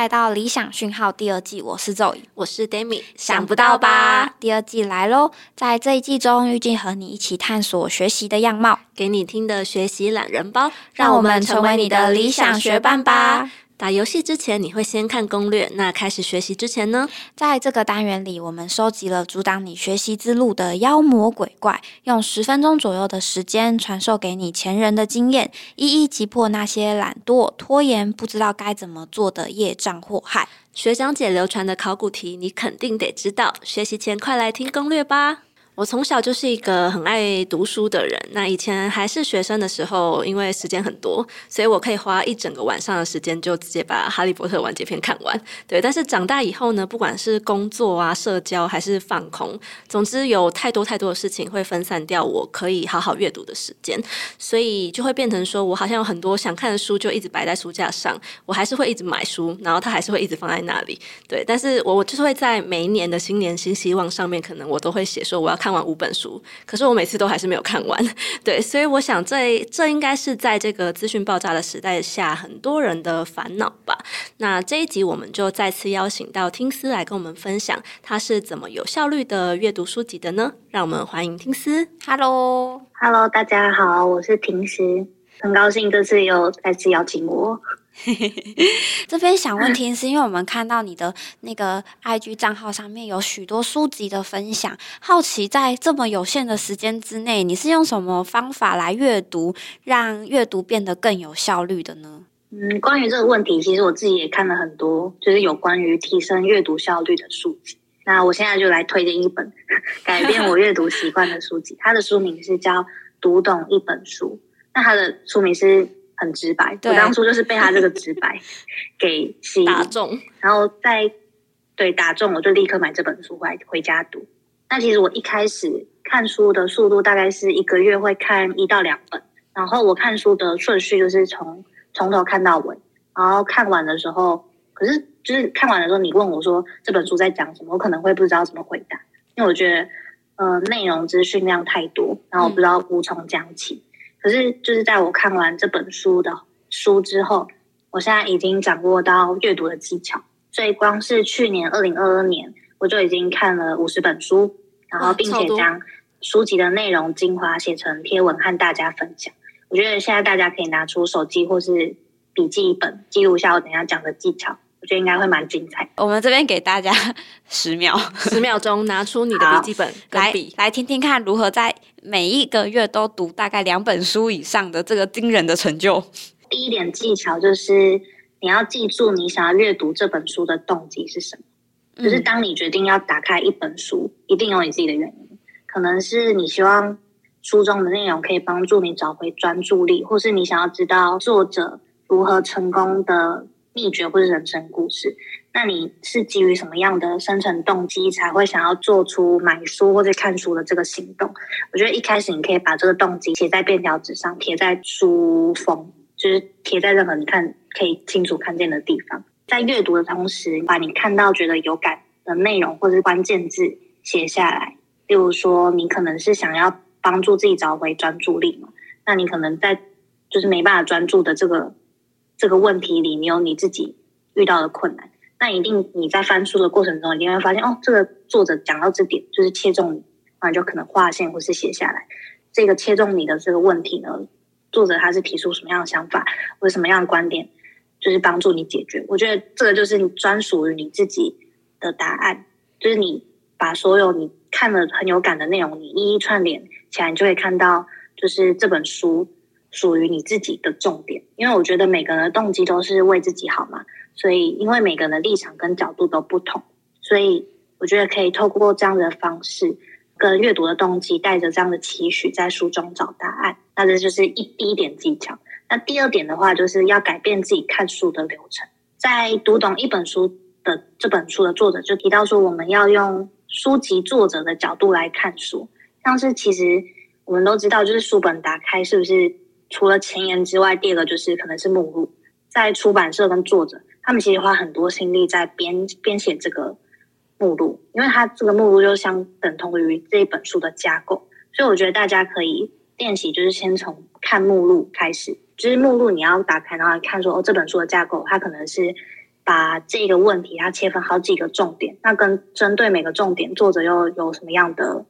来到理想讯号第二季，我是 Zoe，我是 Demi，想不到吧？第二季来喽！在这一季中，预计和你一起探索学习的样貌，给你听的学习懒人包，让我们成为你的理想学伴吧。打游戏之前，你会先看攻略。那开始学习之前呢？在这个单元里，我们收集了阻挡你学习之路的妖魔鬼怪，用十分钟左右的时间传授给你前人的经验，一一击破那些懒惰、拖延、不知道该怎么做的业障祸害。学长姐流传的考古题，你肯定得知道。学习前，快来听攻略吧。我从小就是一个很爱读书的人。那以前还是学生的时候，因为时间很多，所以我可以花一整个晚上的时间就直接把《哈利波特》完结篇看完。对，但是长大以后呢，不管是工作啊、社交还是放空，总之有太多太多的事情会分散掉我可以好好阅读的时间，所以就会变成说我好像有很多想看的书就一直摆在书架上，我还是会一直买书，然后它还是会一直放在那里。对，但是我我就是会在每一年的新年新希望上面，可能我都会写说我要看。看完五本书，可是我每次都还是没有看完。对，所以我想，这这应该是在这个资讯爆炸的时代下，很多人的烦恼吧。那这一集，我们就再次邀请到听思来跟我们分享，他是怎么有效率的阅读书籍的呢？让我们欢迎听思。Hello，Hello，大家好，我是听思，很高兴这次又再次邀请我。这边想问听是因为我们看到你的那个 IG 账号上面有许多书籍的分享，好奇在这么有限的时间之内，你是用什么方法来阅读，让阅读变得更有效率的呢？嗯，关于这个问题，其实我自己也看了很多，就是有关于提升阅读效率的书籍。那我现在就来推荐一本 改变我阅读习惯的书籍，它的书名是叫《读懂一本书》，那他的书名是。很直白，我当初就是被他这个直白给吸引，打中，然后再对打中，我就立刻买这本书回回家读。那其实我一开始看书的速度大概是一个月会看一到两本，然后我看书的顺序就是从从头看到尾，然后看完的时候，可是就是看完的时候，你问我说这本书在讲什么，我可能会不知道怎么回答，因为我觉得呃内容资讯量太多，然后我不知道无从讲起。可是，就是在我看完这本书的书之后，我现在已经掌握到阅读的技巧。所以，光是去年二零二二年，我就已经看了五十本书，然后并且将书籍的内容精华写成贴文和大家分享。我觉得现在大家可以拿出手机或是笔记本记录一下我等下讲的技巧。我觉得应该会蛮精彩。我们这边给大家 十秒，十秒钟拿出你的笔记本来笔，来听听看如何在每一个月都读大概两本书以上的这个惊人的成就。第一点技巧就是你要记住你想要阅读这本书的动机是什么。就是当你决定要打开一本书，一定有你自己的原因。可能是你希望书中的内容可以帮助你找回专注力，或是你想要知道作者如何成功的。秘诀或者人生故事，那你是基于什么样的生存动机才会想要做出买书或者看书的这个行动？我觉得一开始你可以把这个动机写在便条纸上，贴在书封，就是贴在任何你看可以清楚看见的地方。在阅读的同时，把你看到觉得有感的内容或者关键字写下来。例如说，你可能是想要帮助自己找回专注力嘛？那你可能在就是没办法专注的这个。这个问题里，你有你自己遇到的困难，那一定你在翻书的过程中，一定会发现哦，这个作者讲到这点就是切中你，那就可能划线或是写下来。这个切中你的这个问题呢，作者他是提出什么样的想法或者什么样的观点，就是帮助你解决。我觉得这个就是你专属于你自己的答案，就是你把所有你看了很有感的内容，你一一串联起来，你就会看到就是这本书。属于你自己的重点，因为我觉得每个人的动机都是为自己好嘛，所以因为每个人的立场跟角度都不同，所以我觉得可以透过这样的方式，跟阅读的动机带着这样的期许，在书中找答案。那这就是一第一点技巧。那第二点的话，就是要改变自己看书的流程。在读懂一本书的这本书的作者就提到说，我们要用书籍作者的角度来看书，像是其实我们都知道，就是书本打开是不是？除了前言之外，第二个就是可能是目录。在出版社跟作者，他们其实花很多心力在编编写这个目录，因为它这个目录就相等同于这一本书的架构。所以我觉得大家可以练习，就是先从看目录开始。就是目录你要打开，然后看说哦，这本书的架构，它可能是。把这个问题它切分好几个重点，那跟针对每个重点，作者又有什么样的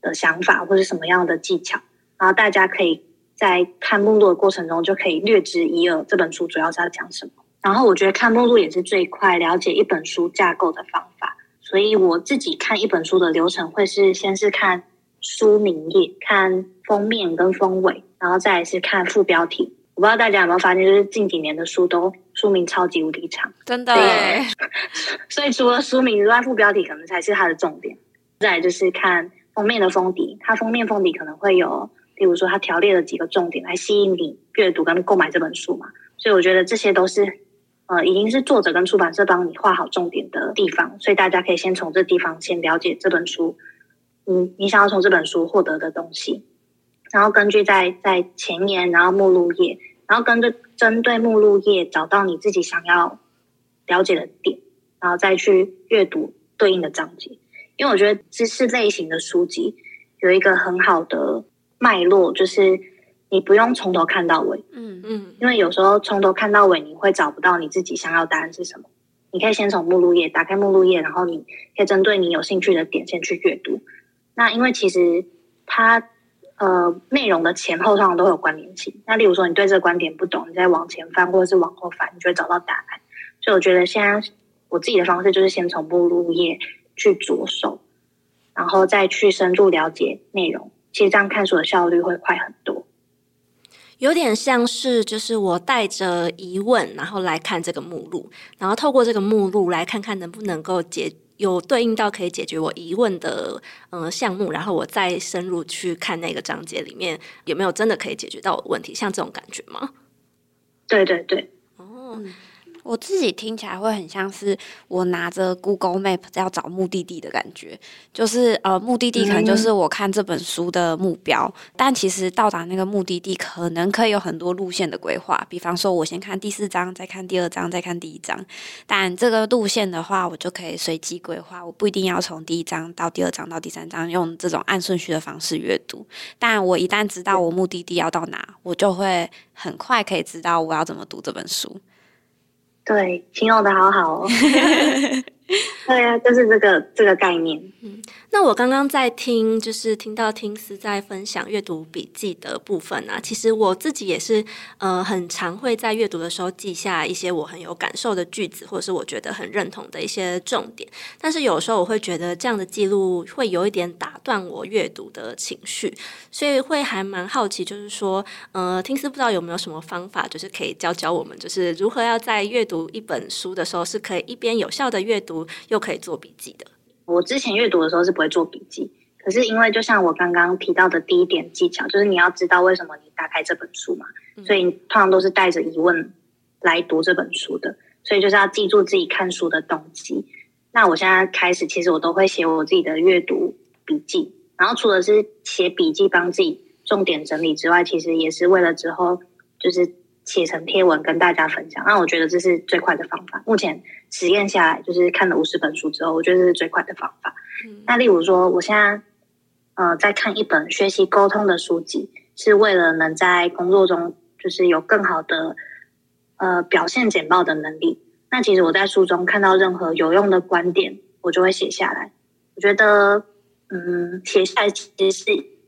的想法或者什么样的技巧，然后大家可以在看目录的过程中就可以略知一二，这本书主要是要讲什么。然后我觉得看目录也是最快了解一本书架构的方法，所以我自己看一本书的流程会是先是看书名页，看封面跟封尾，然后再是看副标题。我不知道大家有没有发现，就是近几年的书都书名超级无敌长，真的。所以除了书名之外，副标题可能才是它的重点。再就是看封面的封底，它封面封底可能会有，比如说它条列了几个重点来吸引你阅读跟购买这本书嘛。所以我觉得这些都是。呃，已经是作者跟出版社帮你画好重点的地方，所以大家可以先从这地方先了解这本书，嗯，你想要从这本书获得的东西，然后根据在在前言，然后目录页，然后跟着针对目录页找到你自己想要了解的点，然后再去阅读对应的章节。因为我觉得知识类型的书籍有一个很好的脉络，就是。你不用从头看到尾，嗯嗯，因为有时候从头看到尾，你会找不到你自己想要答案是什么。你可以先从目录页打开目录页，然后你可以针对你有兴趣的点先去阅读。那因为其实它呃内容的前后通常都有关联性。那例如说你对这个观点不懂，你再往前翻或者是往后翻，你就会找到答案。所以我觉得现在我自己的方式就是先从目录页去着手，然后再去深入了解内容。其实这样看书的效率会快很多。有点像是，就是我带着疑问，然后来看这个目录，然后透过这个目录来看看能不能够解有对应到可以解决我疑问的嗯项目，然后我再深入去看那个章节里面有没有真的可以解决到我的问题，像这种感觉吗？对对对，哦。我自己听起来会很像是我拿着 Google Map 要找目的地的感觉，就是呃，目的地可能就是我看这本书的目标，但其实到达那个目的地可能可以有很多路线的规划。比方说，我先看第四章，再看第二章，再看第一章。但这个路线的话，我就可以随机规划，我不一定要从第一章到第二章到第三章用这种按顺序的方式阅读。但我一旦知道我目的地要到哪，我就会很快可以知道我要怎么读这本书。对，形容的好好哦。对啊，就是这个这个概念。嗯，那我刚刚在听，就是听到听思在分享阅读笔记的部分啊。其实我自己也是，呃，很常会在阅读的时候记下一些我很有感受的句子，或者是我觉得很认同的一些重点。但是有时候我会觉得这样的记录会有一点打断我阅读的情绪，所以会还蛮好奇，就是说，呃，听思不知道有没有什么方法，就是可以教教我们，就是如何要在阅读一本书的时候，是可以一边有效的阅读。又可以做笔记的。我之前阅读的时候是不会做笔记，可是因为就像我刚刚提到的第一点技巧，就是你要知道为什么你打开这本书嘛，所以通常都是带着疑问来读这本书的，所以就是要记住自己看书的动机。那我现在开始，其实我都会写我自己的阅读笔记，然后除了是写笔记帮自己重点整理之外，其实也是为了之后就是。写成贴文跟大家分享，那我觉得这是最快的方法。目前实验下来，就是看了五十本书之后，我觉得这是最快的方法。那例如说，我现在呃在看一本学习沟通的书籍，是为了能在工作中就是有更好的呃表现简报的能力。那其实我在书中看到任何有用的观点，我就会写下来。我觉得嗯写下来其实是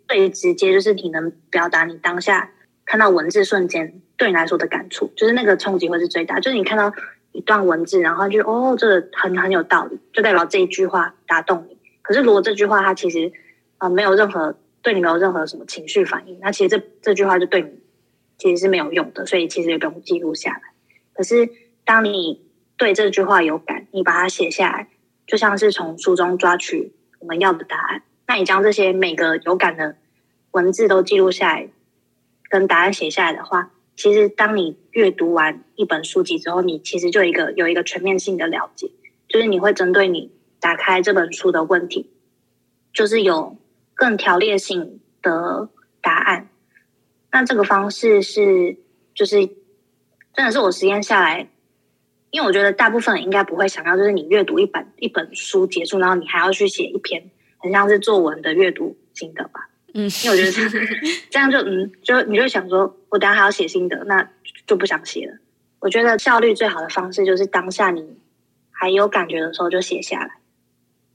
最直接，就是你能表达你当下看到文字瞬间。对你来说的感触，就是那个冲击会是最大。就是你看到一段文字，然后就哦，这个很很有道理，就代表这一句话打动你。可是如果这句话它其实啊没有任何对你没有任何什么情绪反应，那其实这这句话就对你其实是没有用的，所以其实也不用记录下来。可是当你对这句话有感，你把它写下来，就像是从书中抓取我们要的答案。那你将这些每个有感的文字都记录下来，跟答案写下来的话。其实，当你阅读完一本书籍之后，你其实就一个有一个全面性的了解，就是你会针对你打开这本书的问题，就是有更条列性的答案。那这个方式是，就是真的是我实验下来，因为我觉得大部分人应该不会想到，就是你阅读一本一本书结束，然后你还要去写一篇很像是作文的阅读心得吧。嗯，因为我觉得这 样就嗯，就你就想说，我等下还要写心得，那就不想写了。我觉得效率最好的方式就是当下你还有感觉的时候就写下来，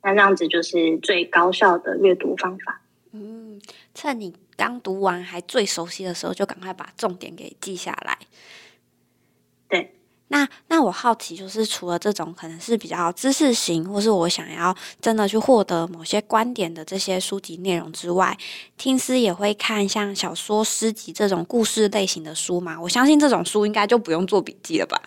那这样子就是最高效的阅读方法。嗯，趁你刚读完还最熟悉的时候，就赶快把重点给记下来。对。那那我好奇，就是除了这种可能是比较知识型，或是我想要真的去获得某些观点的这些书籍内容之外，听师也会看像小说、诗集这种故事类型的书吗？我相信这种书应该就不用做笔记了吧？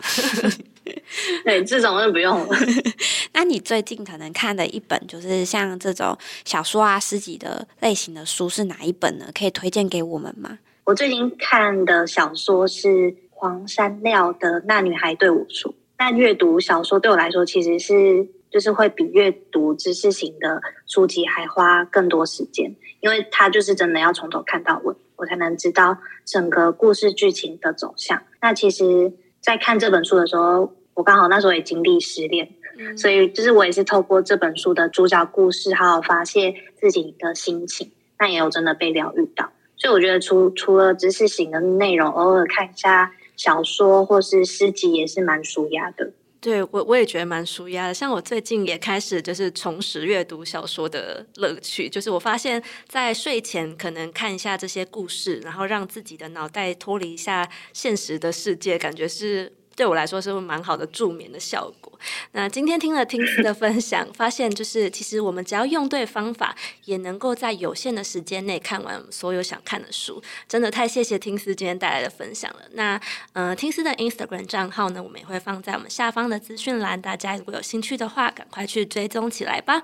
对，这种就不用了。那你最近可能看的一本就是像这种小说啊、诗集的类型的书是哪一本呢？可以推荐给我们吗？我最近看的小说是。黄山料的那女孩对我说：“那阅读小说对我来说，其实是就是会比阅读知识型的书籍还花更多时间，因为它就是真的要从头看到尾，我才能知道整个故事剧情的走向。那其实，在看这本书的时候，我刚好那时候也经历失恋，所以就是我也是透过这本书的主角故事，好好发泄自己的心情，那也有真的被疗愈到。所以我觉得，除除了知识型的内容，偶尔看一下。”小说或是诗集也是蛮舒压的，对我我也觉得蛮舒压的。像我最近也开始就是重拾阅读小说的乐趣，就是我发现，在睡前可能看一下这些故事，然后让自己的脑袋脱离一下现实的世界，感觉是。对我来说是蛮好的助眠的效果。那今天听了听思的分享，发现就是其实我们只要用对方法，也能够在有限的时间内看完所有想看的书。真的太谢谢听思今天带来的分享了。那呃，听思的 Instagram 账号呢，我们也会放在我们下方的资讯栏，大家如果有兴趣的话，赶快去追踪起来吧。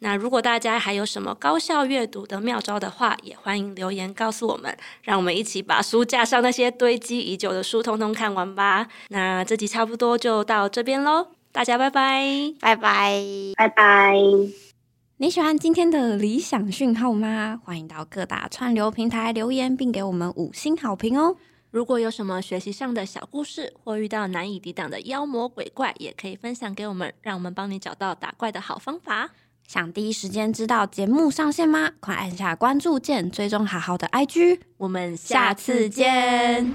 那如果大家还有什么高效阅读的妙招的话，也欢迎留言告诉我们，让我们一起把书架上那些堆积已久的书通通看完吧。那这集差不多就到这边喽，大家拜拜，拜拜，拜拜。你喜欢今天的理想讯号吗？欢迎到各大串流平台留言，并给我们五星好评哦。如果有什么学习上的小故事，或遇到难以抵挡的妖魔鬼怪，也可以分享给我们，让我们帮你找到打怪的好方法。想第一时间知道节目上线吗？快按下关注键，追踪好好的 IG，我们下次见。